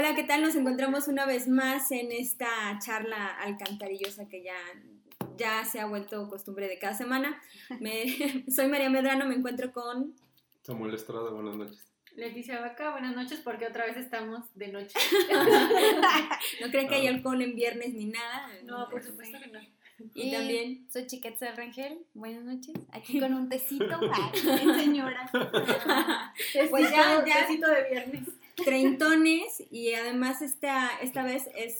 Hola, ¿qué tal? Nos encontramos una vez más en esta charla alcantarillosa que ya, ya se ha vuelto costumbre de cada semana. Me, soy María Medrano, me encuentro con... Samuel Estrada, buenas noches. Leticia Vaca, buenas noches, porque otra vez estamos de noche. no creen que hay alcohol en viernes ni nada. No, por supuesto que no. Y, también soy Chiquetza Rangel, buenas noches, aquí con un tecito, Ay, señora. pues ya, ya, tecito de viernes. Treintones y además esta, esta vez es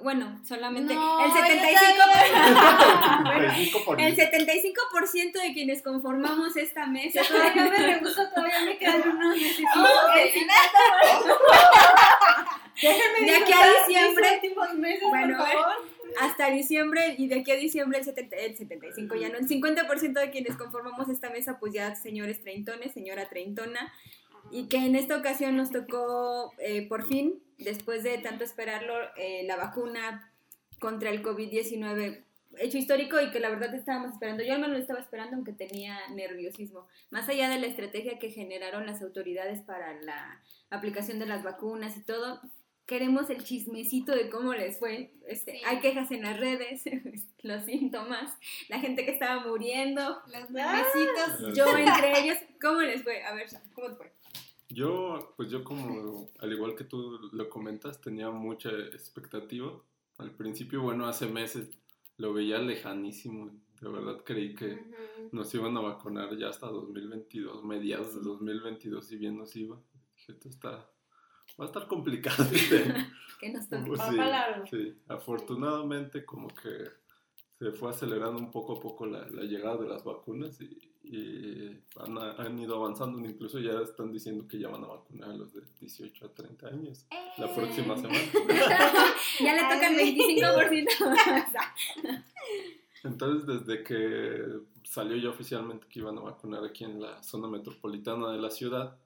bueno, solamente No, el ya 75%, el 75% de quienes conformamos esta mesa. Todavía me rehuso, todavía me quedan unos De aquí a diciembre. meses, Bueno, por favor. hasta diciembre y de aquí a diciembre el, 70 el 75 ya no, el 50% de quienes conformamos esta mesa pues ya señores treintones, señora treintona y que en esta ocasión nos tocó eh, por fin, después de tanto esperarlo, eh, la vacuna contra el COVID-19 hecho histórico y que la verdad estábamos esperando, yo al menos lo estaba esperando aunque tenía nerviosismo, más allá de la estrategia que generaron las autoridades para la aplicación de las vacunas y todo, queremos el chismecito de cómo les fue. Este, Sí. Hay quejas en las redes, los síntomas, la gente que estaba muriendo, Los bebecitos. yo entre ellos. ¿Cómo les fue? A ver, ¿cómo te fue? Yo, pues yo como, al igual que tú lo comentas, tenía mucha expectativa. Al principio, bueno, hace meses lo veía lejanísimo. De verdad creí que nos iban a vacunar ya hasta 2022, mediados de 2022, si bien nos iba. Dije, esto está, va a estar complicado este Que nos tocó. Pues sí, sí. afortunadamente como que se fue acelerando un poco a poco la, la llegada de las vacunas y, y han, han ido avanzando, incluso ya están diciendo que ya van a vacunar a los de 18 a 30 años la Eh. próxima semana. ya le toca el 25%. Entonces desde que salió ya oficialmente que iban a vacunar aquí en la zona metropolitana de la ciudad,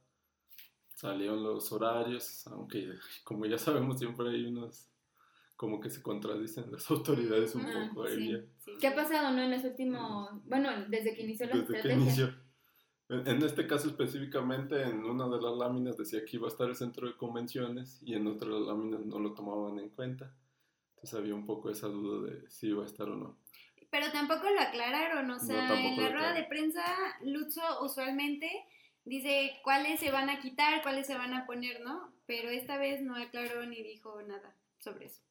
salieron los horarios, aunque como ya sabemos siempre hay unos como que se contradicen las autoridades un Ah, poco ahí sí. ¿Qué ha pasado, no? En los últimos. Bueno, desde que inició la desde que estrategia. inició. En este caso específicamente, en una de las láminas decía que iba a estar el centro de convenciones y en otras láminas no lo tomaban en cuenta. Entonces había un poco esa duda de si iba a estar o no. Pero tampoco lo aclararon, o sea, tampoco en la rueda de prensa, Lutzo usualmente dice cuáles se van a quitar, cuáles se van a poner, ¿no? Pero esta vez no aclaró ni dijo nada sobre eso.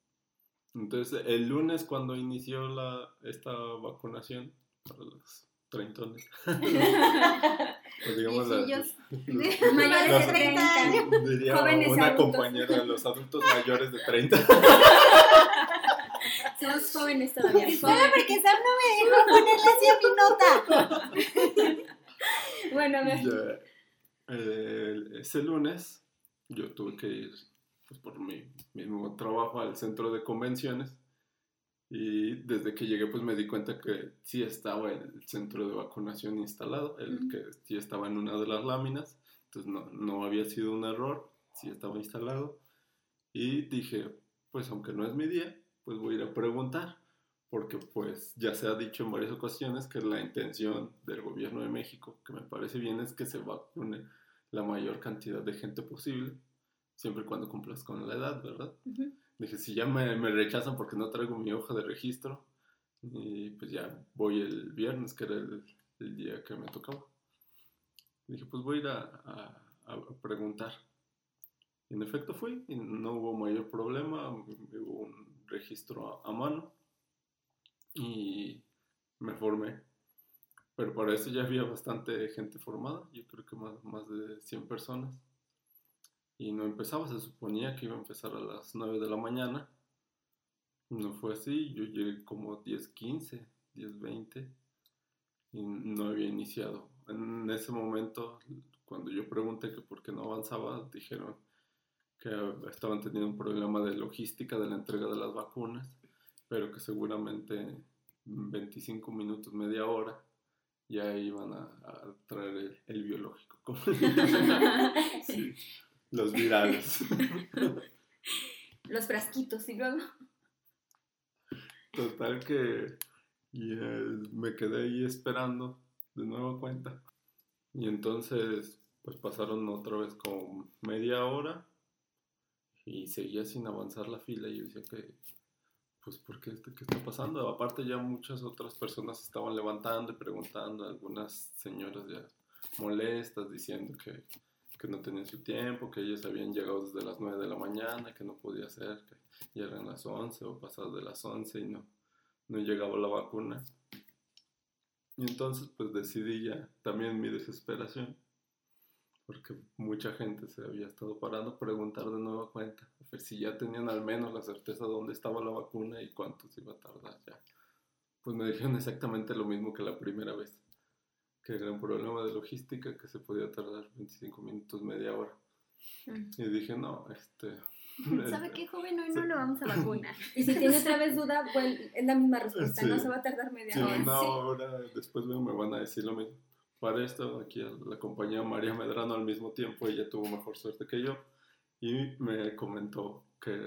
Entonces el lunes cuando inició la, esta vacunación para los treintones, pues digamos la- los- Mayores los- de 30 años. diría Jóvenes una adultos. compañera, los adultos mayores de 30. Somos jóvenes todavía. Solo porque Sam no me dejó ponerle así a mi nota. Bueno, a ver. Ya, eh, ese lunes yo tuve que ir pues, por mi mismo trabajo al centro de convenciones. Y desde que llegué pues me di cuenta que sí estaba el centro de vacunación instalado, el que sí estaba en una de las láminas, entonces no, no había sido un error, sí estaba instalado. Y dije pues aunque no es mi día, pues voy a ir a preguntar porque pues ya se ha dicho en varias ocasiones que la intención del gobierno de México, que me parece bien, es que se vacune la mayor cantidad de gente posible, siempre y cuando cumplas con la edad, ¿verdad? Dije, si ya me, me rechazan porque no traigo mi hoja de registro, y pues ya voy el viernes, que era el, el día que me tocaba. Dije, pues voy a ir a, a- a preguntar. Y en efecto fui, y no hubo mayor problema, hubo un registro a, a mano y me formé. Pero para eso ya había bastante gente formada, yo creo que más, más de 100 personas. Y no empezaba, se suponía que iba a empezar a las 9 de la mañana. No fue así, yo llegué como 10.15, 10.20 y no había iniciado. En ese momento, cuando yo pregunté que por qué no avanzaba, dijeron que estaban teniendo un problema de logística de la entrega de las vacunas, pero que seguramente en 25 minutos, media hora, ya iban a, a traer el, el biológico. Sí, los virales. Los frasquitos y luego. Total que y, eh, me quedé ahí esperando de nueva cuenta. Y entonces, pues pasaron otra vez como media hora. y seguía sin avanzar la fila y yo decía que, pues, ¿por qué, qué está pasando? Aparte ya muchas otras personas estaban levantando y preguntando, algunas señoras ya molestas diciendo que, que no tenían su tiempo, que ellos habían llegado desde las 9 de la mañana, que no podía ser, que ya eran las 11 o pasadas de las 11 y no, no llegaba la vacuna. Y entonces pues decidí ya también mi desesperación, porque mucha gente se había estado parando, preguntar de nueva cuenta, a ver si ya tenían al menos la certeza de dónde estaba la vacuna y cuánto iba a tardar ya. Pues me dijeron exactamente lo mismo que la primera vez, que era un problema de logística, que se podía tardar 25 minutos, media hora. Mm. Y dije, no, este... ¿Sabe qué, joven? Hoy no lo vamos a vacunar. Y si tiene otra vez duda, pues es la misma respuesta, Sí. no se va a tardar media Sí, hora. una Sí. hora después me van a decir lo mismo. Para esto, aquí la compañía María Medrano al mismo tiempo, ella tuvo mejor suerte que yo y me comentó que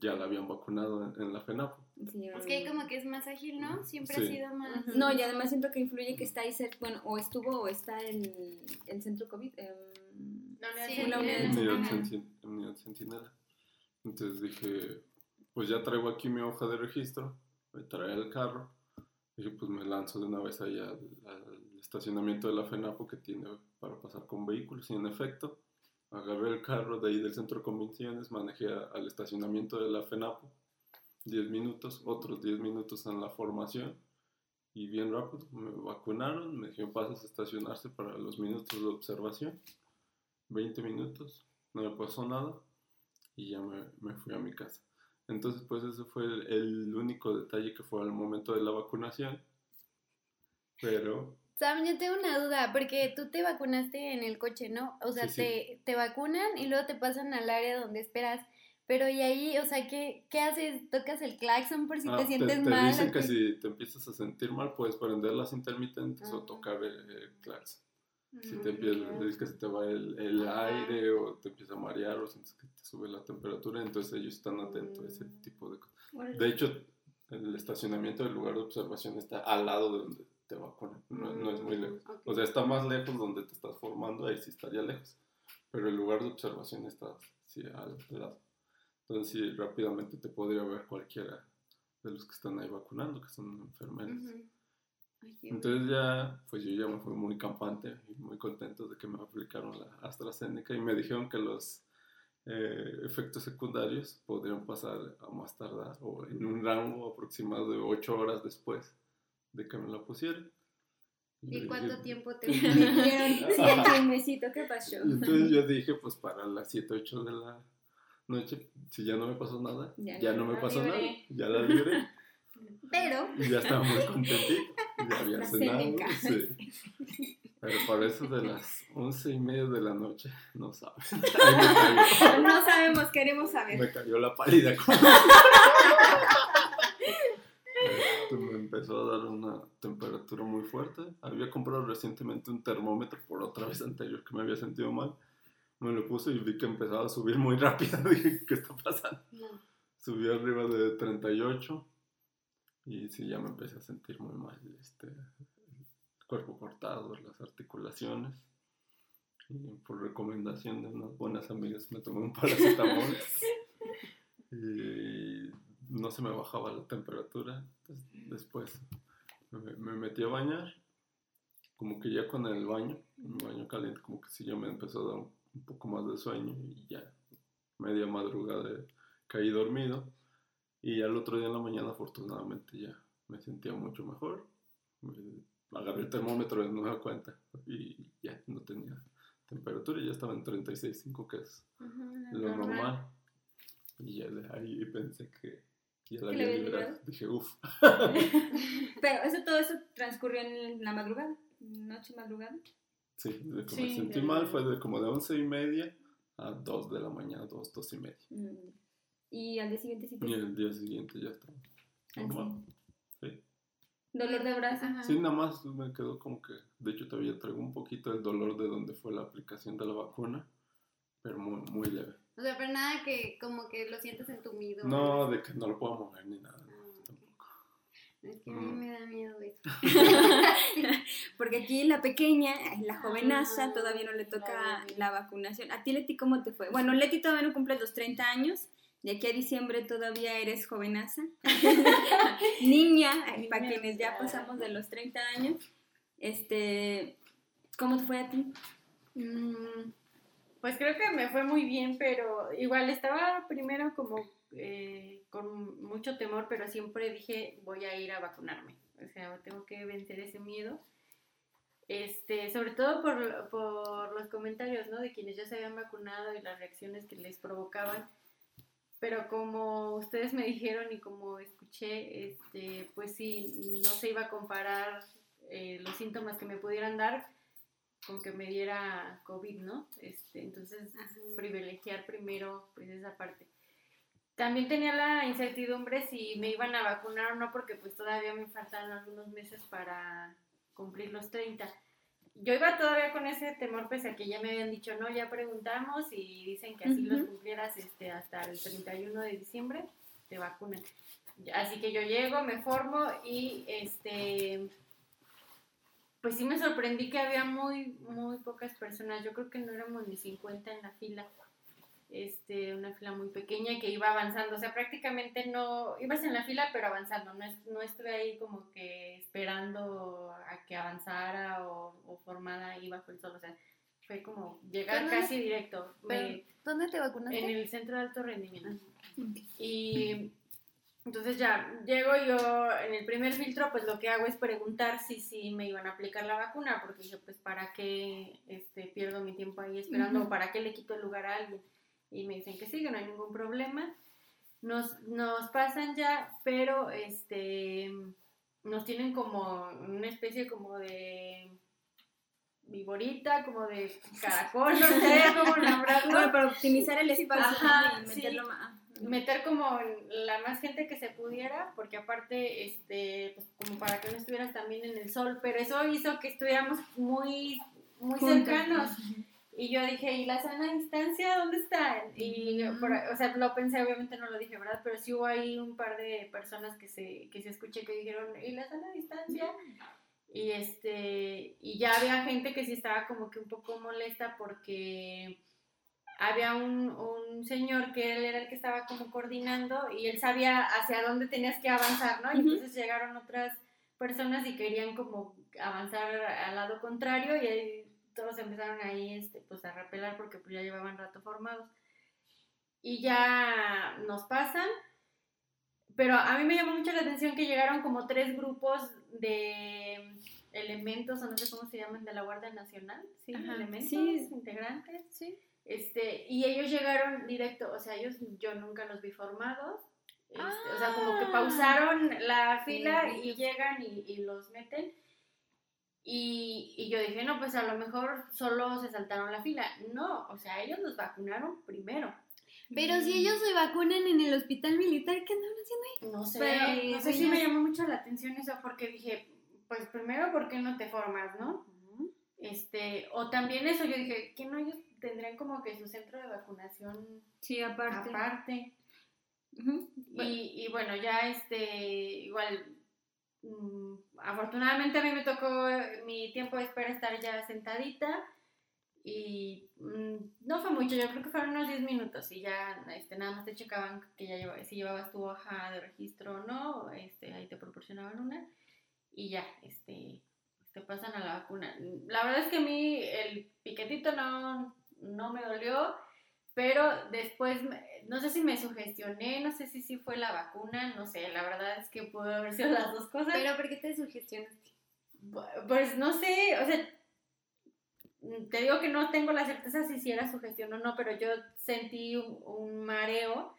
ya la habían vacunado en, en la FENAPO. Sí, Es que como que es más ágil, ¿no? Siempre ha Sí. sido más... No, y además siento que influye que está ahí, cer- bueno, o estuvo o está el, el centro COVID. em, La unidad Sí, la Centinela. Entonces dije, pues ya traigo aquí mi hoja de registro, me trae el carro. Dije, pues me lanzo de una vez allá al, al estacionamiento de la FENAPO que tiene para pasar con vehículos. Y en efecto, agarré el carro de ahí del centro de convenciones, manejé a- al estacionamiento de la FENAPO, 10 minutos, otros 10 minutos en la formación. Y bien rápido, me vacunaron, me dijeron, pasas a estacionarse para los minutos de observación. 20 minutos, no me pasó nada y ya me, me fui a mi casa. Entonces, pues ese fue el, el único detalle que fue al momento de la vacunación. Pero, Sam, yo tengo una duda, porque tú te vacunaste en el coche, ¿no? O sea, Sí, sí. Te, te vacunan y luego te pasan al área donde esperas. Pero y ahí, o sea, ¿qué, qué haces? ¿Tocas el claxon por si ah, te sientes te mal? dicen ¿o que si te empiezas a sentir mal, puedes prender las intermitentes o Ah. tocar el, el claxon. Si Mm, te empieza, ok. dices que se te va el, el aire o te empieza a marear o sientes que te sube la temperatura, entonces ellos están atentos a ese Mm. tipo de cosas. De hecho, el estacionamiento del lugar de observación está al lado de donde te vacunan, no, no es muy lejos. Mm. O sea, está más lejos donde te estás formando, ahí sí estaría lejos. Pero el lugar de observación está sí, al lado. Entonces, sí, rápidamente te podría ver cualquiera de los que están ahí vacunando, que son. Ay, qué Entonces ya, pues yo ya me fui muy campante y muy contento de que me aplicaron la AstraZeneca y me dijeron que los eh, efectos secundarios podrían pasar a más tardar o en un rango aproximado de 8 horas después de que me la pusieron. ¿Y yo cuánto dije- tiempo te dieron ¿qué pasó? Y entonces yo dije, pues para las 7, 8 de la noche, si ya no me pasó nada, Ya ya, no, me pasó nada, ya la libré. Pero, Y ya estaba muy contentito. Ya había cenado. Sí. Pero para eso de las once y media de la noche, no sabes. No sabemos, queremos saber. me cayó la pálida. Esto me empezó a dar una temperatura muy fuerte. Había comprado recientemente un termómetro por otra vez anterior que me había sentido mal. Me lo puse y vi que empezaba a subir muy rápido. Dije, ¿qué está pasando? no. Subí arriba de 38 y sí, ya me empecé a sentir muy mal. Este, el cuerpo cortado, las articulaciones. Y por recomendación de unas buenas amigas me tomé un paracetamol. y no se me bajaba la temperatura. Entonces, después me, me metí a bañar. Como que ya con el baño, un baño caliente, como que sí ya me empezó a dar un, un poco más de sueño y ya media madrugada caí dormido y al otro día en la mañana afortunadamente ya me sentía mucho mejor. Me- agarré el termómetro de nueva cuenta y ya no tenía temperatura, ya estaba en 36.5 que es lo normal. Y ya de ahí pensé que ya la ¿Que le había liberado? Dije, uff. Pero eso, todo eso transcurrió en la madrugada, noche madrugada. Sí, de que Sí, me sentí de- mal fue de como de 11 y media a 2 de la mañana, 2, 2 y media. Mm. Y al día siguiente sí te... Y el día siguiente ya estaba al normal. Sí. Dolor de brazo. Ajá. Sí, nada más me quedó como que, de hecho todavía traigo un poquito el dolor de donde fue la aplicación de la vacuna, pero muy, muy leve. O sea, pero nada que como que lo sientes entumido. No, de que no lo puedo mover ni nada. Es que a mí me da miedo eso. Porque aquí la pequeña, la jovenaza, Ah, todavía no le toca la vacunación. ¿A ti, Leti, cómo te fue? Bueno, Leti todavía no cumple los 30 años. De aquí a diciembre todavía eres jovenaza. Niña, para quienes ya pasamos de los 30 años. Este, ¿Cómo te fue a ti? Mm, Pues creo que me fue muy bien, pero igual estaba primero como eh, con mucho temor, pero siempre dije voy a ir a vacunarme. O sea, tengo que vencer ese miedo. Este, sobre todo por, por los comentarios, ¿no? De quienes ya se habían vacunado y las reacciones que les provocaban. Pero como ustedes me dijeron y como escuché, este, pues sí, no se iba a comparar eh, los síntomas que me pudieran dar con que me diera COVID, ¿no? Este, entonces, Ajá. privilegiar primero pues esa parte. También tenía la incertidumbre si me iban a vacunar o no, porque pues todavía me faltan algunos meses para cumplir los 30. Yo iba todavía con ese temor, pese a que ya me habían dicho, no, ya preguntamos y dicen que así los Ujú. cumplieras este, hasta el 31 de diciembre, te vacunan. Así que yo llego, me formo y este pues sí me sorprendí que había muy, muy pocas personas. Yo creo que no éramos ni 50 en la fila. Este, una fila muy pequeña que iba avanzando. O sea, prácticamente no, ibas en la fila pero avanzando. No, es- no estuve ahí como que esperando a que avanzara o, o formada ahí bajo el sol. O sea, fue como llegar ¿Dónde- casi directo. Me- ¿Dónde te vacunaste? en el centro de alto rendimiento. Y entonces ya llego yo en el primer filtro, pues lo que hago es preguntar si sí me iban a aplicar la vacuna, porque dije, pues para qué este, pierdo mi tiempo ahí esperando o para qué le quito el lugar a alguien. Y me dicen que sí, que no hay ningún problema. Nos, nos pasan ya, pero este nos tienen como una especie como de viborita, como de caracol, no sé cómo nombrarlo Bueno, para optimizar el espacio Ajá, y sí. meterlo más. meter como la más gente que se pudiera, porque aparte, este, pues como para que no estuvieras también en el sol, pero eso hizo que estuviéramos muy, muy Juntos. cercanos. Y yo dije, ¿y la sana distancia dónde está? Y, Ujú. por- o sea, lo pensé, obviamente no lo dije, ¿verdad? Pero sí hubo ahí un par de personas que se, que se escuché que dijeron, ¿y la sana distancia? Y este, y ya había gente que sí estaba como que un poco molesta porque había un, un señor que él era el que estaba como coordinando y él sabía hacia dónde tenías que avanzar, ¿no? Y entonces llegaron otras personas y querían como avanzar al lado contrario y ahí todos empezaron ahí este, pues a repelar porque pues ya llevaban rato formados. Y ya nos pasan, pero a mí me llamó mucho la atención que llegaron como tres grupos de elementos, o no sé cómo se llaman, de la Guardia Nacional, ¿sí? Ajá, Elementos, sí. integrantes. Sí. Este, y ellos llegaron directo, o sea, ellos yo nunca los vi formados. este, O sea, como que Ah. pausaron la fila Sí, y llegan y, y los meten. Y, y yo dije, no, pues a lo mejor solo se saltaron la fila. No, o sea, ellos los vacunaron primero. Pero si ellos se vacunan en el hospital militar, ¿qué andan haciendo ahí? No sé, Pero, no sé si ellos- me llamó mucho la atención eso porque dije, pues primero, ¿por qué no te formas, no? Este, o también eso, yo dije, que no ellos tendrían como que su centro de vacunación Sí, aparte. aparte? Y, y bueno, ya este, igual, mm, afortunadamente a mí me tocó eh, mi tiempo de espera estar ya sentadita y mm, no fue mucho, yo creo que fueron unos 10 minutos y ya este, nada más te checaban que ya lleva, si llevabas tu hoja de registro o no, este, ahí te proporcionaban una y ya, este, te pasan a la vacuna. La verdad es que a mí el piquetito no, no me dolió, pero después, no sé si me sugestioné, no sé si sí fue la vacuna, no sé, la verdad es que pudo haber sido las dos cosas. Pero ¿por qué te sugestionaste? Pues no sé, o sea, mm, te digo que no tengo la certeza si sí era sugestión o no, pero yo sentí un, un mareo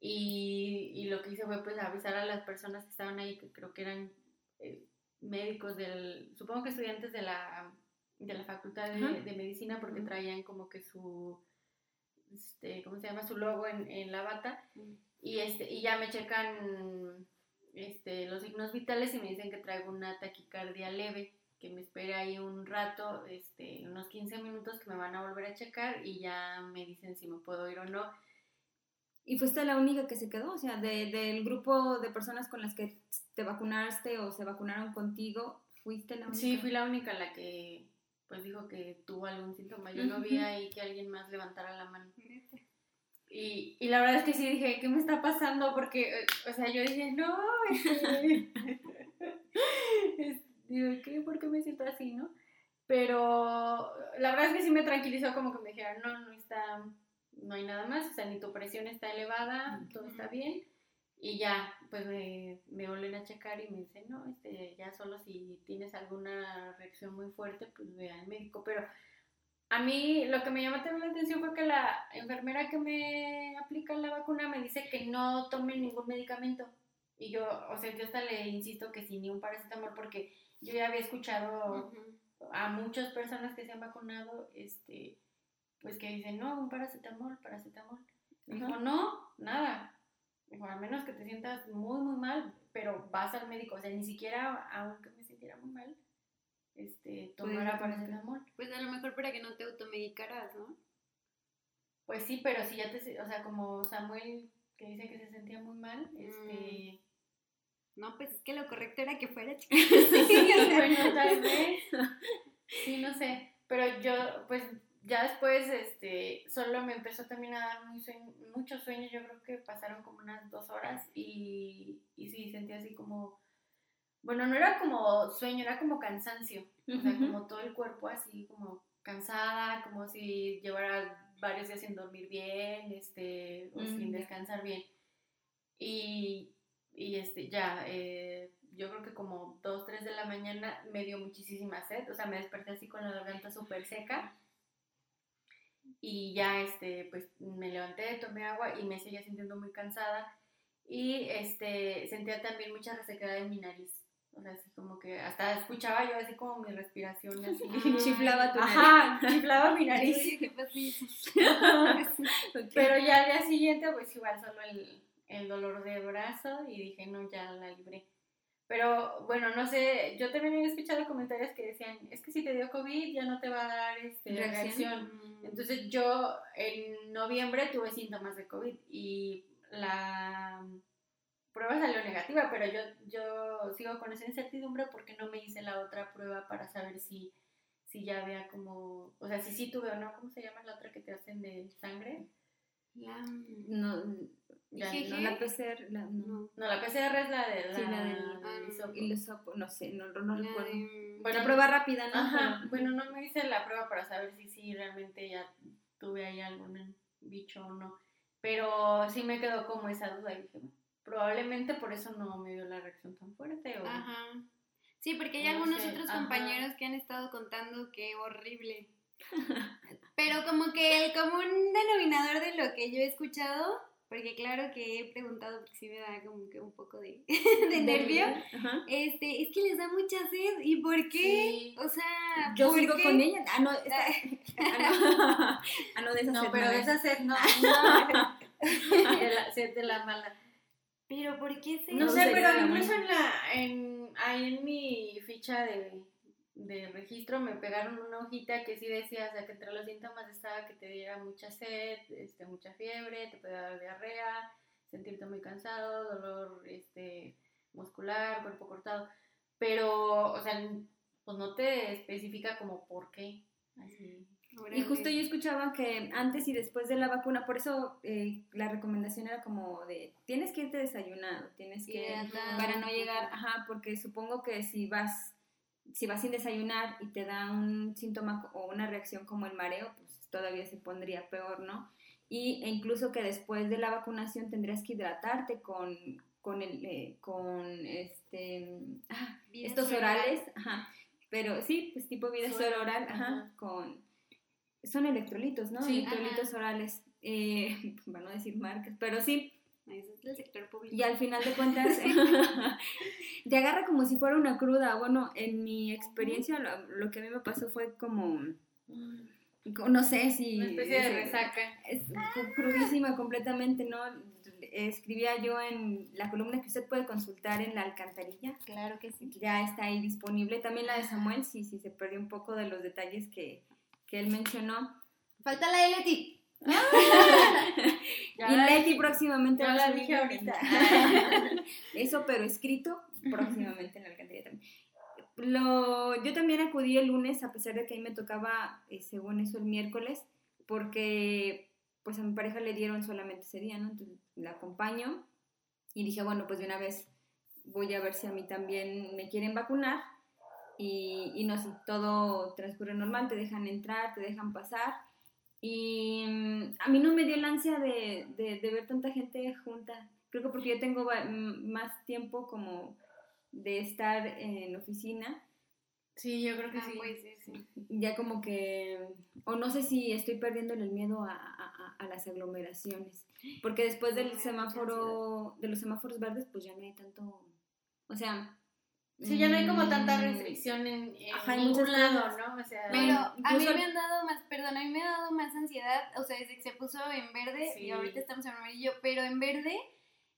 y, y lo que hice fue pues avisar a las personas que estaban ahí, que creo que eran eh, médicos del, supongo que estudiantes de la, de la facultad de, medicina porque traían como que su, este, ¿cómo se llama? Su logo en, en la bata y, este, y ya me checan este, los signos vitales y me dicen que traigo una taquicardia leve, que me espere ahí un rato, este, unos 15 minutos que me van a volver a checar y ya me dicen si me puedo ir o no. Y fuiste la única que se quedó, o sea, de- del grupo de personas con las que te vacunaste o se vacunaron contigo, fuiste la única. Sí, fui la única la que pues dijo que tuvo algún síntoma. Yo no vi ahí que alguien más levantara la mano. Y, y la verdad es que sí dije, ¿qué me está pasando? Porque, eh, o sea, yo dije, no, este... es- digo, ¿qué? ¿Por qué me siento así, no? Pero la verdad es que sí me tranquilizó como que me dijeron, no, no está, no hay nada más, o sea, ni tu presión está elevada, todo está bien. Y ya, pues me, me vuelven a checar y me dicen, no, este, ya solo si tienes alguna reacción muy fuerte, pues ve al médico. Pero a mí lo que me llamó también la atención fue que la enfermera que me aplica la vacuna me dice que no tome ningún medicamento. Y yo, o sea, yo hasta le insisto que sí, ni un paracetamol, porque yo ya había escuchado a muchas personas que se han vacunado, este, pues que dicen, no, un paracetamol, paracetamol. Me dijo, Ajá. no, nada. Dijo, a menos que te sientas muy, muy mal, pero vas al médico. O sea, ni siquiera, aunque me sintiera muy mal, este, tomara paracetamol. Pues a lo mejor para que no te automedicaras, ¿no? Pues sí, pero si ya te, o sea, como Samuel, que dice que se sentía muy mal, Mm. este, No, pues es que lo correcto era que fuera chica. bueno, tal vez. Sí, no sé. Pero yo, pues, ya después, este, solo me empezó también a dar muy sueño- muchos sueños. Yo creo que pasaron como unas dos horas y, y sí, sentí así como, bueno, no era como sueño, era como cansancio. O sea, como todo el cuerpo así como cansada, como si llevara varios días sin dormir bien, este, o sin descansar bien. Y, y este, ya, eh, yo creo que como 2, 3 de la mañana me dio muchísima sed, o sea, me desperté así con la garganta súper seca. Y ya, este, pues me levanté, tomé agua y me seguía sintiendo muy cansada. Y este, sentía también mucha resequedad en mi nariz. O sea, así como que hasta escuchaba yo así como mi respiración así. Chiflaba tu Ajá, chiflaba mi nariz. Oye, ¿qué. Pero ya al día siguiente, pues igual solo el, el dolor de brazo y dije, no, ya la libré. Pero bueno, no sé, yo también había escuchado comentarios que decían, es que si te dio COVID ya no te va a dar este, Reacción. reacción. Entonces yo en noviembre tuve síntomas de COVID y la prueba salió negativa, pero yo, yo sigo con esa incertidumbre porque no me hice la otra prueba para saber si, si ya había como, o sea, si sí tuve o no, ¿cómo se llama la otra que te hacen de sangre? La... No, ¿IgG? no la PCR, la, no. No. No, la PCR es la de la, Sí, la del- sopo- no sé, no, no, La recuerdo. de- Bueno, la prueba rápida, ¿no? Ajá, Pero- bueno, no me hice la prueba para saber si sí realmente ya tuve ahí algún bicho o no. Pero sí me quedó como esa duda y dije, probablemente por eso no me dio la reacción tan fuerte. O... Ajá. Sí, porque hay No algunos sé, otros ajá. compañeros que han estado contando que horrible. Pero como que el común denominador de lo que yo he escuchado, porque claro que he preguntado porque sí me da como que un poco de, de nervio, Ajá. este, es que les da mucha sed. ¿Y por qué? Sí. O sea, Yo ¿por sigo qué? con ella. Ah, no, esta- ah, no. Ah, no, de esa No, sed pero no de es. esa sed no. no. de la sed de la mala. Pero ¿por qué se No No sé, pero incluso en la, en, ahí en mi ficha de, de registro me pegaron una hojita que sí decía, o sea, que entre los síntomas estaba que te diera mucha sed, este, mucha fiebre, te puede dar diarrea, sentirte muy cansado, dolor este, muscular, cuerpo cortado, pero, o sea, pues no te especifica como por qué. Así. Y justo yo escuchaba que antes y después de la vacuna, por eso eh, la recomendación era como de, tienes que irte desayunado, tienes que, para no llegar, ajá, porque supongo que si vas, si vas sin desayunar y te da un síntoma o una reacción como el mareo, pues todavía se pondría peor, ¿no? Y, e incluso que después de la vacunación tendrías que hidratarte con, con el, eh, con este, ah, estos orales, ajá, pero sí, pues tipo vida Suero, oral, ajá, ajá. con, son electrolitos, ¿no? Sí, electrolitos orales, eh, para no decir marcas, pero sí, Ese es del sector público. y al final de cuentas te agarra como si fuera una cruda, bueno, en mi experiencia lo, lo que a mí me pasó fue como, no sé si... Una especie de resaca. es cru- crudísima completamente, ¿no? Escribía yo en la columna que usted puede consultar en la alcantarilla. Claro que sí. Ya está ahí disponible. También la de Samuel, sí, sí, se perdió un poco de los detalles que, que él mencionó. Falta la de Leti. Ya y Leti próximamente a la dije ahorita. Eso, pero escrito próximamente en la alcantarilla también. Lo, yo también acudí el lunes, a pesar de que a mí me tocaba, eh, según eso, el miércoles, porque pues a mi pareja le dieron solamente ese día, ¿no? Entonces la acompaño y dije, bueno, pues de una vez voy a ver si a mí también me quieren vacunar y, y no sé, todo transcurre normal, te dejan entrar, te dejan pasar. Y mm, a mí no me dio la ansia de, de, de ver tanta gente junta. Creo que porque yo tengo va- m- más tiempo como de estar en oficina, Sí, yo creo que Ah, sí. puede ser, sí. ya como que, o no sé si estoy perdiendo el miedo a, a- a- las aglomeraciones, porque después del semáforo, de los semáforos verdes, pues ya no hay tanto, o sea... Sí, ya no hay como tanta restricción en, en Ajá, ningún lado, cosas. ¿no? O sea, Pero a mí me han dado más, perdón, a mí me ha dado más ansiedad, o sea, desde que se puso en verde Sí. y ahorita estamos en amarillo, pero en verde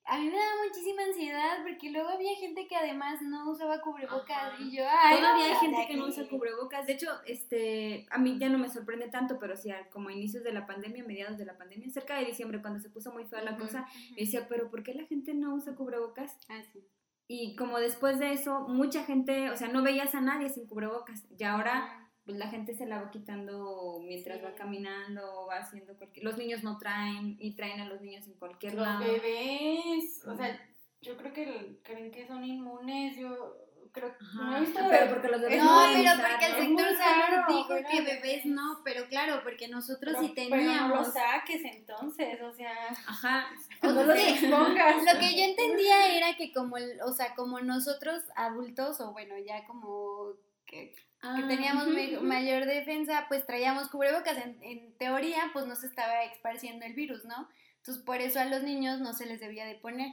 a mí me daba muchísima ansiedad porque luego había gente que además no usaba cubrebocas Ajá. y yo, ay, Todavía hay gente que no usa cubrebocas. De hecho, este, a mí ya no me sorprende tanto, pero sí, al- como a inicios de la pandemia, mediados de la pandemia, cerca de diciembre, cuando se puso muy fea la cosa, yo decía, pero ¿por qué la gente no usa cubrebocas? Ah, sí. Y como después de eso, mucha gente, o sea, no veías a nadie sin cubrebocas. Y ahora, pues la gente se la va quitando mientras Sí. va caminando o va haciendo cualquier... Los niños no traen y traen a los niños en cualquier los lado. bebés, o sea, yo creo que creen que son inmunes, yo creo que no he visto pero porque los bebés No, muy pero porque el Es sector salud raro dijo que bebés. bebés no, pero claro, porque nosotros sí pero- pero no teníamos. lo saques entonces, o sea, Ajá. O no sea, los expongas. Lo que yo entendía era que como, el- o sea, como nosotros adultos, o bueno, ya como que, que Ah, teníamos mayor defensa, pues traíamos cubrebocas. En, en teoría, pues no se estaba esparciendo el virus, ¿no? Entonces, por eso a los niños no se les debía de poner.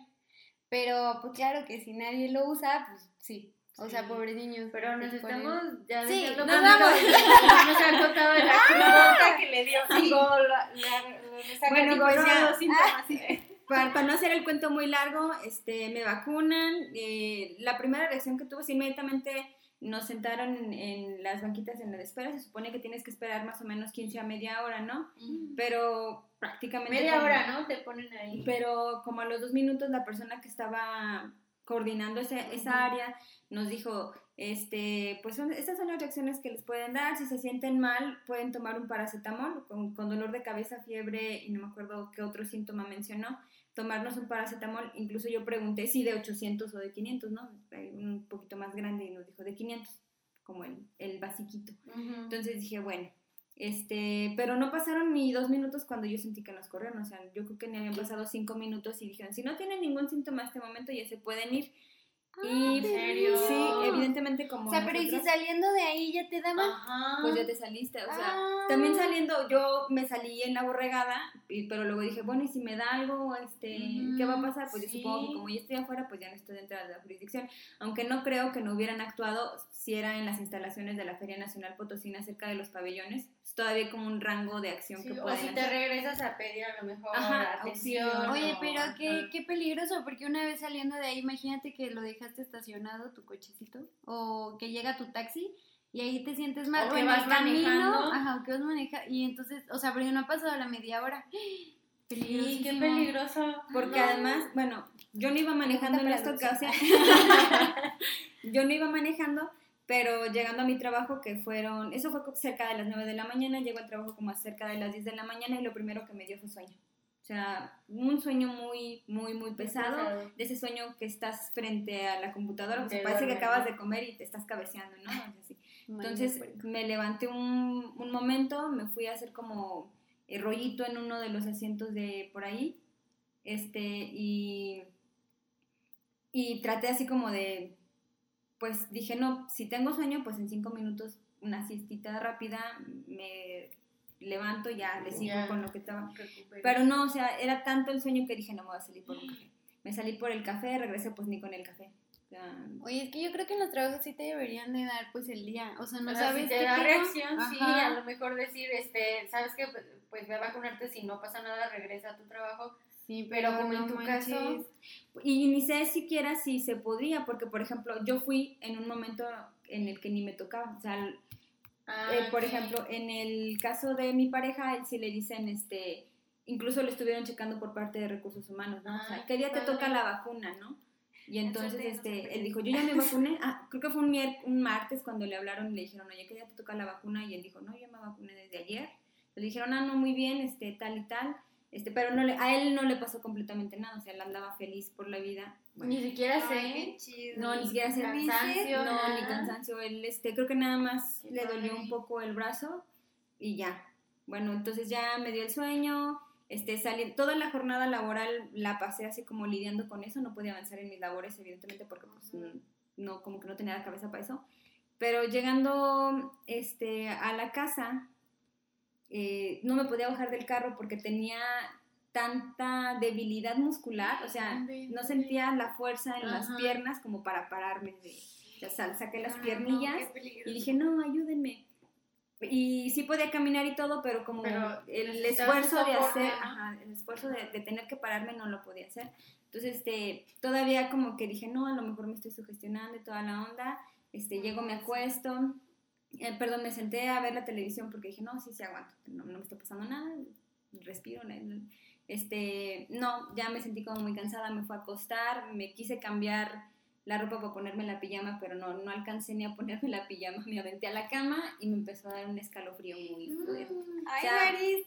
Pero, pues claro que si nadie lo usa, pues sí. O sea, Sí. pobres niños. Pero nos estamos ya Sí, nos vamos. Nos han contado la cubrebocas que le dio algo, la, la, la, Bueno, pues ya. síntomas. eh. Para, para no hacer el cuento muy largo, este, me vacunan. eh, la primera reacción que tuve es inmediatamente nos sentaron en, en las banquitas en la de espera. Se supone que tienes que esperar más o menos 15 a media hora, ¿no? Pero prácticamente... Media como- hora, ¿no? Te ponen ahí. Pero como a los dos minutos la persona que estaba coordinando ese- esa área nos dijo, este, pues son, estas son las reacciones que les pueden dar, si se sienten mal pueden tomar un paracetamol con, con dolor de cabeza, fiebre y no me acuerdo qué otro síntoma mencionó, tomarnos un paracetamol, incluso yo pregunté si de 800 o de 500, ¿no? Un poquito más grande y nos dijo de 500, como el, el basiquito. Ujú. Entonces dije, bueno, este, pero no pasaron ni dos minutos cuando yo sentí que nos corrieron, o sea, yo creo que ni habían pasado cinco minutos y dijeron, si no tienen ningún síntoma en este momento ya se pueden ir. y ¿en serio? sí, evidentemente como O sea, pero y si saliendo de ahí ya te daban. Ajá. pues ya te saliste, o sea, Ah. también saliendo, yo me salí en la borregada, y- pero luego dije, bueno, y si me da algo, este, ¿qué va a pasar? Pues yo Sí. supongo que como ya estoy afuera, pues ya no estoy dentro de la jurisdicción. Aunque no creo que no hubieran actuado si era en las instalaciones de la Feria Nacional Potosina, cerca de los pabellones. Todavía como un rango de acción Sí, que o pueden si te regresas a pedir a lo mejor Ajá, atención. auxilio. Oye, o- pero qué, qué peligroso, porque una vez saliendo de ahí, imagínate que lo dejaste estacionado, tu cochecito, o que llega tu taxi y ahí te sientes mal, O o, que vas camino, manejando. ajá, o que vas manejando, y entonces, o sea, porque no ha pasado la media hora. Sí, qué peligroso. Porque No. además, bueno, yo no iba manejando en esta ocasión. yo no iba manejando, pero llegando a mi trabajo, que fueron, eso fue cerca de las 9 de la mañana, llego al trabajo como a cerca de las 10 de la mañana y lo primero que me dio fue sueño. O sea, un sueño muy, muy, muy pesado. pesado. De ese sueño que estás frente a la computadora, Te parece que acabas de comer y te estás cabeceando, ¿no? Entonces pues, me levanté un, un momento, me fui a hacer como el rollito en uno de los asientos de por ahí, este, y, y traté así como de, pues dije, no, si tengo sueño, pues en cinco minutos una siestita rápida, me levanto, ya le sigo con lo que estaba. Pero no, o sea, era tanto el sueño que dije, no me voy a salir por un café. Me salí por el café, regresé pues ni con el café. Oye, es que yo creo que en los trabajos sí te deberían de dar pues el día, o sea, no O sea, sabes si te qué da reacción, sí, a lo mejor decir, este, sabes que pues ve a vacunarte, si no pasa nada, regresa a tu trabajo. Sí, Pero como en tu manches. caso, Y ni sé siquiera si se podía, porque por ejemplo, yo fui en un momento en el que ni me tocaba. O sea, Ah, eh, por ok. ejemplo, en el caso de mi pareja, él sí le dicen, este, incluso lo estuvieron checando por parte de recursos humanos, ¿no? O sea, Ay, ¿qué día te padre. toca la vacuna, no? Y entonces, no este, él dijo, yo ya me vacuné, ah, creo que fue un, un martes cuando le hablaron y le dijeron, oye, ¿qué día te toca la vacuna? Y él dijo, no, yo me vacuné desde ayer. Le dijeron, ah, no, muy bien, este, tal y tal, este, pero no le, a él no le pasó completamente nada, o sea, él andaba feliz por la vida. Bueno, Ni siquiera sé. no, ni siquiera se Cansancio, no, nada. ni cansancio, él, este, creo que nada más Qué le dolió un poco el brazo y ya. Bueno, entonces ya me dio el sueño, este, salí, toda la jornada laboral la pasé así como lidiando con eso, no podía avanzar en mis labores, evidentemente, porque pues, no, como que no tenía la cabeza para eso. Pero llegando este, a la casa, eh, no me podía bajar del carro porque tenía tanta debilidad muscular, o sea, No sentía la fuerza en las piernas como para pararme de, o sea, saqué las Ah, piernillas y dije, no, ayúdenme. Y sí podía caminar y todo, pero como Pero el esfuerzo de hacer, el esfuerzo de, de tener que pararme no lo podía hacer. Entonces, este, todavía como que dije, no, a lo mejor me estoy sugestionando y toda la onda. Este, llego, me acuesto, eh, perdón, me senté a ver la televisión porque dije, no, sí, sí aguanto, no, no me está pasando nada, respiro. Este, no, ya me sentí como muy cansada, me fue a acostar, me quise cambiar la ropa para ponerme la pijama, pero no, no alcancé ni a ponerme la pijama, me aventé a la cama y me empezó a dar un escalofrío muy fuerte. Ay, Ya. Maris,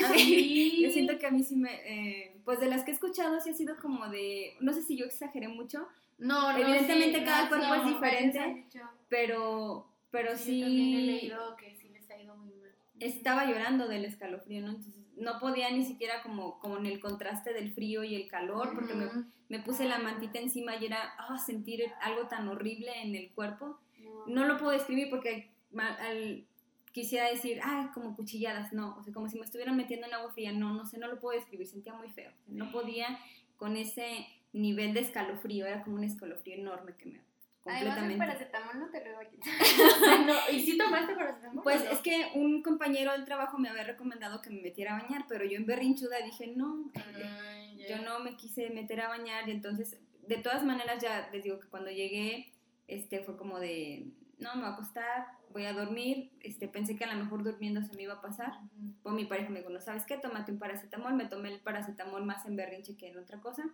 yo siento que a mí sí me, eh, pues de las que he escuchado sí ha sido como de, no sé si yo exageré mucho, No, no, Evidentemente sí, cada no, cuerpo no, es diferente. Pero, pero Sí, yo también he sí leído que sí les ha ido muy mal. estaba llorando del escalofrío, ¿no? Entonces no podía ni siquiera como, como en el contraste del frío y el calor, porque me, Ujú. me puse la mantita encima y era ah, sentir algo tan horrible en el cuerpo. No. No lo puedo describir porque ma- al- quisiera decir, ay, como cuchilladas, no, o sea, como si me estuvieran metiendo en agua fría, no, no sé, no lo puedo describir, sentía muy feo, no podía con ese nivel de escalofrío, era como un escalofrío enorme que me Además, el completamente. paracetamol no te lo iba a quitar. No, ¿Y si tomaste paracetamol? Pues no? es que un compañero del trabajo me había recomendado que me metiera a bañar, pero yo en berrinchuda dije, no, Ay, yo no me quise meter a bañar y entonces, de todas maneras, ya les digo que cuando llegué, este, fue como de, no, me voy a acostar, voy a dormir, este, pensé que a lo mejor durmiendo se me iba a pasar, Ujú. pues mi pareja me dijo, no sabes qué, tómate un paracetamol, me tomé el paracetamol más en berrinche que en otra cosa,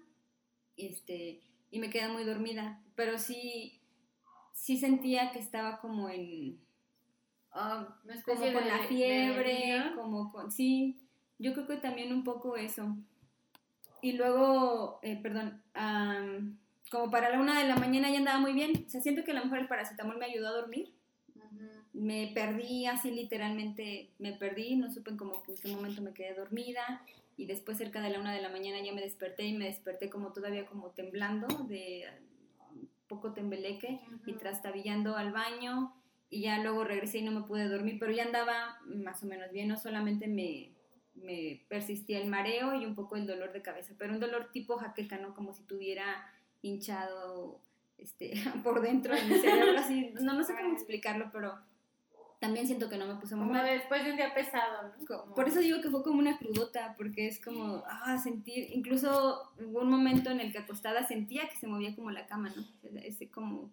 este, y me quedé muy dormida, pero sí, sí sentía que estaba como en... ah, como con de- la fiebre, como con, sí, yo creo que también un poco eso. Y luego, eh, perdón, am, como para la una de la mañana ya andaba muy bien, o sea, siento que a lo mejor el paracetamol me ayudó a dormir, Ujú. me perdí así literalmente, me perdí, no supe como en qué momento me quedé dormida y después cerca de la una de la mañana ya me desperté y me desperté como todavía como temblando, de poco tembeleque y Ujú. trastabillando al baño y ya luego regresé y no me pude dormir, pero ya andaba más o menos bien, no solamente me, me persistía el mareo y un poco el dolor de cabeza, pero un dolor tipo jaqueca, ¿no? Como si tuviera hinchado este, por dentro de mi cerebro, así, no, no sé cómo explicarlo, pero también siento que no me puse muy Como mal. después de un día pesado, ¿no? Co- Como- Por eso digo que fue como una crudota, porque es como, ah, sentir, incluso hubo un momento en el que acostada sentía que se movía como la cama, ¿no? Ese, como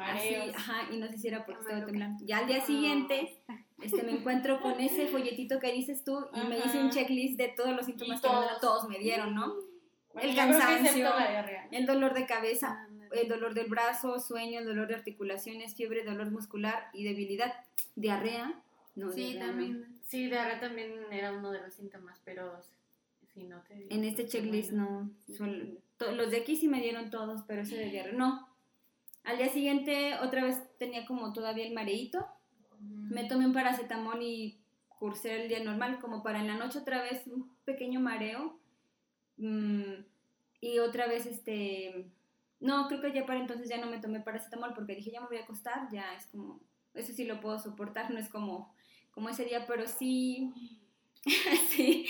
así, ajá, y no sé si era porque estaba temblando. Ya al día siguiente, este, me encuentro con ese folletito que dices tú y me hice un checklist de todos los síntomas que todos me dieron, ¿no? Bueno, el cansancio. El dolor de cabeza, Ándale. el dolor del brazo, sueño, el dolor de articulaciones, fiebre, dolor muscular y debilidad, diarrea. No, Sí, diarrea no. también. Sí, diarrea también era uno de los síntomas, pero si no te dio, En este pues, checklist bueno. no. suel- to- los de aquí sí me dieron todos, pero ese de diarrea no. Al día siguiente otra vez tenía como todavía el mareíto. Me tomé un paracetamol y cursé el día normal, como para en la noche otra vez un pequeño mareo. Mm, y otra vez este... No, creo que ya para entonces ya no me tomé paracetamol porque dije ya me voy a acostar, ya es como... Eso sí lo puedo soportar, no es como, como ese día, pero sí... sí.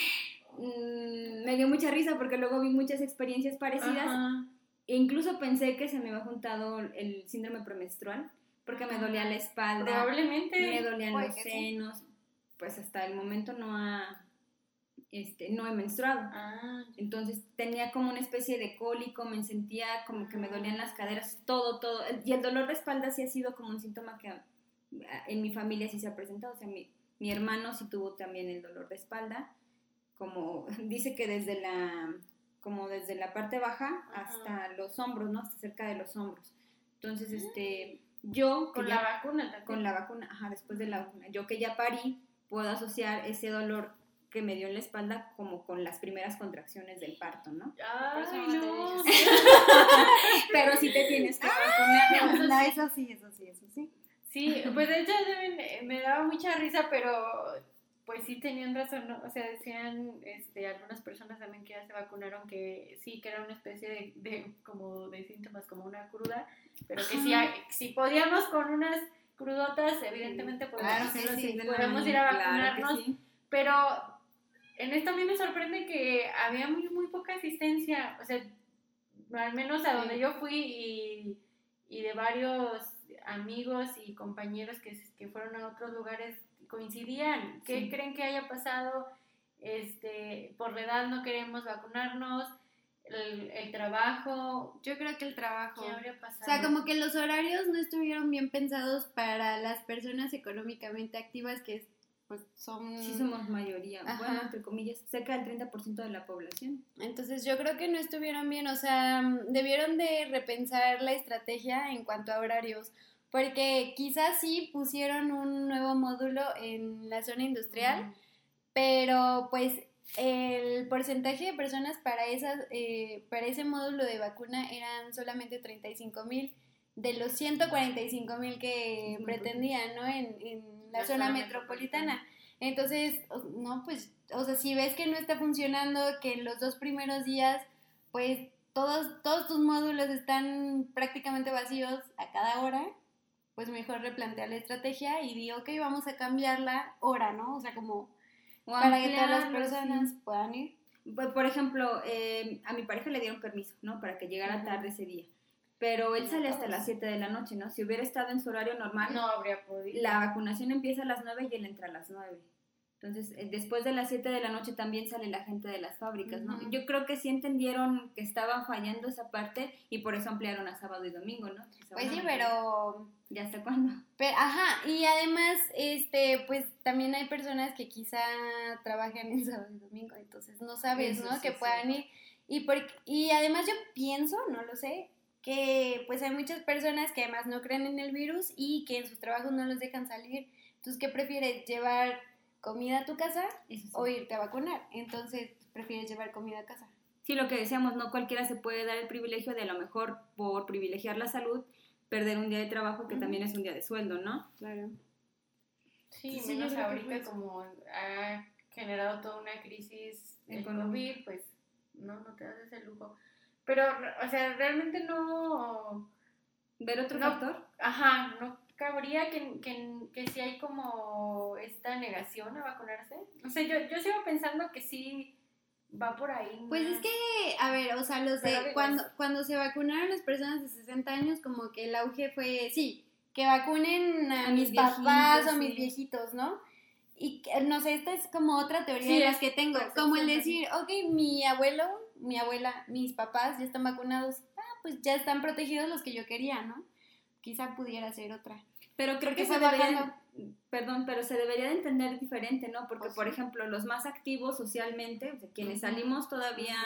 mm, me dio mucha risa porque luego vi muchas experiencias parecidas Ajá. e incluso pensé que se me había juntado el síndrome premenstrual porque me dolía la espalda, Probablemente. me dolían los sí. senos, pues hasta el momento no ha, este, no he menstruado. Ah, Entonces tenía como una especie de cólico, me sentía como que me dolían las caderas, todo, todo. Y el dolor de espalda sí ha sido como un síntoma que ah, en mi familia sí se ha presentado. O sea, mi, mi hermano sí tuvo también el dolor de espalda. como dice que desde la como desde la parte baja hasta los hombros, ¿no? Hasta cerca de los hombros. Entonces, este, yo Con la ya- vacuna también. con la vacuna, ajá, después de la vacuna, yo que ya parí, puedo asociar ese dolor que me dio en la espalda como con las primeras contracciones del parto, ¿no? Ay, Por eso no te no. Pero sí te tienes que vacunar. No, eso sí, eso sí, eso sí. Sí, pues de hecho eh, me daba mucha risa, pero pues sí tenían razón, ¿no? O sea, decían este, algunas personas también que ya se vacunaron que sí, que era una especie de, de como de síntomas, como una cruda, pero que si, si podíamos con unas crudotas, evidentemente podemos, Claro sí, la podemos ir a mañana, claro vacunarnos, sí. pero en esto a mí me sorprende que había muy, muy poca asistencia, o sea, al menos a donde Sí. yo fui y, y de varios amigos y compañeros que, que fueron a otros lugares coincidían. ¿Qué Sí. creen que haya pasado? Este, por la edad no queremos vacunarnos, el, el trabajo, Yo creo que el trabajo. ¿qué habría O pasado? sea, como que los horarios no estuvieron bien pensados para las personas económicamente activas que pues son... Sí somos mayoría, Ajá. bueno, entre comillas, cerca del 30% de la población. Entonces yo creo que no estuvieron bien, o sea, debieron de repensar la estrategia en cuanto a horarios, porque quizás sí pusieron un nuevo módulo en la zona industrial, pero pues el porcentaje de personas para, esas, eh, para ese módulo de vacuna eran solamente 35 mil de los 145 mil que pretendían, ¿no? En, en la, La zona, zona metropolitana. Entonces, no, pues, o sea, si ves que no está funcionando, que en los dos primeros días, pues todos, todos tus módulos están prácticamente vacíos a cada hora, pues mejor replantea la estrategia y di, ok, vamos a cambiar la hora, ¿no? O sea, como O para que todas las personas sí. puedan ir. Por- Por ejemplo, eh, a mi pareja le dieron permiso, ¿no? Para que llegara tarde ese día. Pero él sale hasta las 7 de la noche, ¿no? Si hubiera estado en su horario normal, no habría podido. la vacunación empieza a las 9 y él entra a las 9. Entonces, eh, después de las 7 de la noche también sale la gente de las fábricas, ¿no? Yo creo que sí entendieron que estaba fallando esa parte y por eso ampliaron a sábado y domingo, ¿no? Pues sí, pero ¿Ya hasta cuándo? Pero, ajá, y además, este, pues también hay personas que quizá trabajan en sábado y domingo, entonces no sabes, Eso ¿no? sí que puedan ir. Y, por, y además yo pienso, no lo sé, que pues hay muchas personas que además no creen en el virus y que en sus trabajos no los dejan salir. Entonces, ¿qué prefieres? ¿Llevar comida a tu casa sí. o irte a vacunar? Entonces, prefieres llevar comida a casa. Sí, lo que decíamos, no cualquiera se puede dar el privilegio de a lo mejor por privilegiar la salud, perder un día de trabajo que también es un día de sueldo, ¿no? Claro. Sí, menos ahorita fue eso. como ha generado toda una crisis el Económica. COVID, pues no, no te das ese lujo. Pero, o sea, realmente no, Ver otro No. factor. ajá, no cabría que, que, que si hay como esta negación a vacunarse. O sea, yo, yo sigo pensando que sí va por ahí. Pues es que, a ver, o sea, los de cuando, cuando se vacunaron las personas de 60 años, como que el auge fue, sí, que vacunen a, A mis mis papás viejitos, o a mis sí. viejitos, ¿no? Y no sé, esta es como otra teoría Sí, de las que tengo, como el decir, ok, mi abuelo, mi abuela, mis papás ya están vacunados, ah, pues ya están protegidos los que yo quería, ¿no? Quizá pudiera ser otra. Pero creo Porque que se debería, bajando. perdón, pero se debería de entender diferente, ¿no? Porque, Pues por ejemplo, los más activos socialmente, o sea, quienes salimos todavía,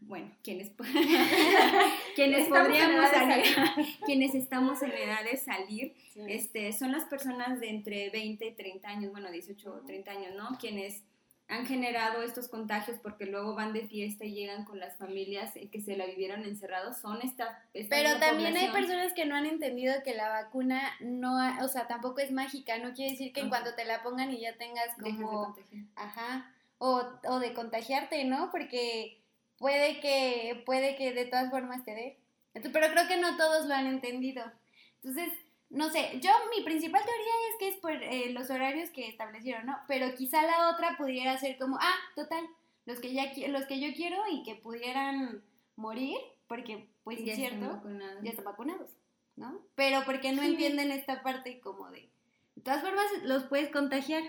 bueno, quienes, quienes podríamos salir, quienes estamos en edad de salir, Sí. este, son las personas de entre 20 y 30 años, bueno, 18 o 30 años, ¿no? Quienes han generado estos contagios porque luego van de fiesta y llegan con las familias eh, que se la vivieron encerrados, son esta... esta Pero también hay personas que no han entendido que la vacuna no, ha- o sea, tampoco es mágica, no quiere decir que en cuanto te la pongan y ya tengas de como, contagiar. ajá, o, o de contagiarte, ¿no? Porque puede que, puede que de todas formas te dé. Pero creo que no todos lo han entendido. Entonces, no sé, yo mi principal teoría es que es por eh, los horarios que establecieron, ¿no? Pero quizá la otra pudiera ser como, ah, total, los que ya los que yo quiero y que pudieran morir, porque pues Ya es cierto, vacunados. ya están vacunados, ¿no? Pero porque no Sí. entienden esta parte como de, de todas formas los puedes contagiar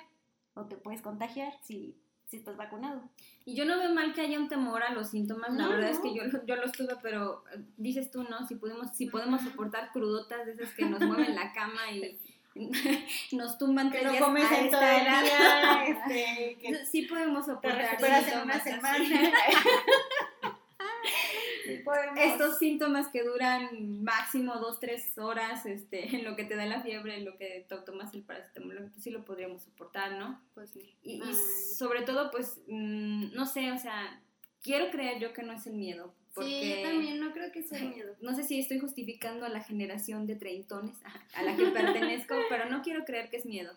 o te puedes contagiar si, si estás vacunado. Y yo no veo mal que haya un temor a los síntomas, la No, verdad es que yo, yo los tuve, pero eh, dices tú, ¿no? Si podemos, si podemos soportar crudotas de esas que nos mueven la cama y, nos tumban Que tres no comes a en todo esta el edad. día, este, que Sí podemos te soportar recuperas en síntomas una semana. Sí podemos. Estos síntomas que duran máximo dos, tres horas, este, en lo que te da la fiebre, en lo que to- tomas el paracetamol, pues sí lo podríamos soportar, ¿no? Pues sí. Y, sobre todo, pues, mm, no sé, o sea, quiero creer yo que no es el miedo, porque Sí, yo también no creo que sea miedo. no sé si estoy justificando a la generación de treintones a la que pertenezco, pero no quiero creer que es miedo,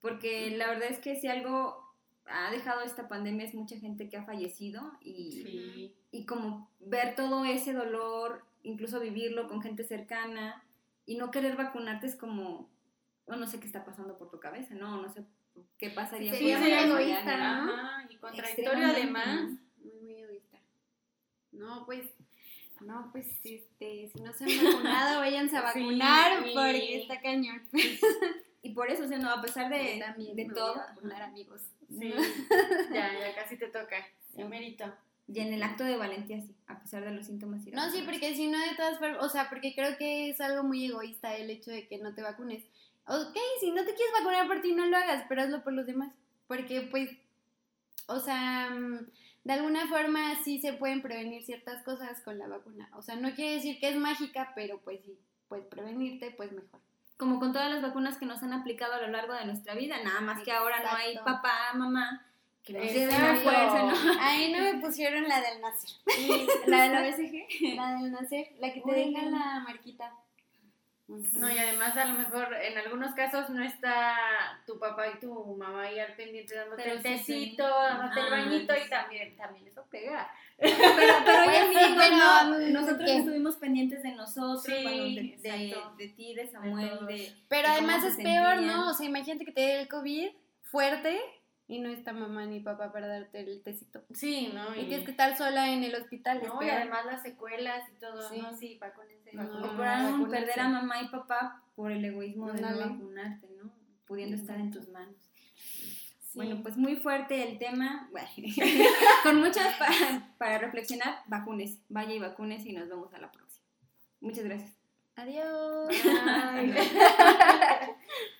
porque la verdad es que si algo ha dejado esta pandemia es mucha gente que ha fallecido y, Sí. Y como ver todo ese dolor, incluso vivirlo con gente cercana y no querer vacunarte es como, bueno, no sé qué está pasando por tu cabeza, ¿no? No sé qué pasaría. Sí, sería muy egoísta. ¿no? Ajá, y contradictorio además. ¿no? Muy, muy egoísta. No, pues, no, pues, este, si no se han vacunado, váyanse a vacunar sí. porque está cañón. Y por eso, o sea, no, a pesar de, también de me todo, voy a vacunar, amigos. Sí, ya, ya casi te toca. Ya merito. Y en el acto de valentía sí, a pesar de los síntomas. a No, sí, porque si no, de todas formas, o sea, porque creo que es algo muy egoísta el hecho de que no te vacunes. Ok, si no te quieres vacunar por ti, no lo hagas, pero hazlo por los demás. Porque, pues, o sea, mm, de alguna forma sí se pueden prevenir ciertas cosas con la vacuna. O sea, no quiere decir que es mágica, pero pues sí, puedes prevenirte, pues mejor. Como con todas las vacunas que nos han aplicado a lo largo de nuestra vida, nada más que ahora no hay Exacto. papá, mamá, Ahí no me pusieron la del nacer. La de la BCG. La del nacer, la que te Órale. deja la marquita. No, y además a lo mejor en algunos casos no está tu papá y tu mamá ahí al pendiente dándote Pero el sí, sí. tecito, dándote el bañito sí. y también, también eso pega. Pero, pero Pues sí, amigos, pero, no, nosotros ¿qué? estuvimos pendientes de nosotros, Sí, bueno, de, de, exacto. de ti, de Samuel, de... Pero además es peor. ¿no? O sea, imagínate que te dé el COVID fuerte y no está mamá ni papá para darte el tecito. Sí, ¿no? Y tienes que estar sola en el hospital. no, y además las secuelas y todo, Sí. ¿no? Sí, vacúnense, No, vacúnense. O vacunarse. perder a mamá y papá por el egoísmo de no vacunarte, ¿no? Pudiendo estar en tus manos. Sí. Bueno, pues muy fuerte el tema. Bueno, con muchas pa- para reflexionar, vacunes. Vaya y vacunes y nos vemos a la próxima. Muchas gracias. Adiós. Ay.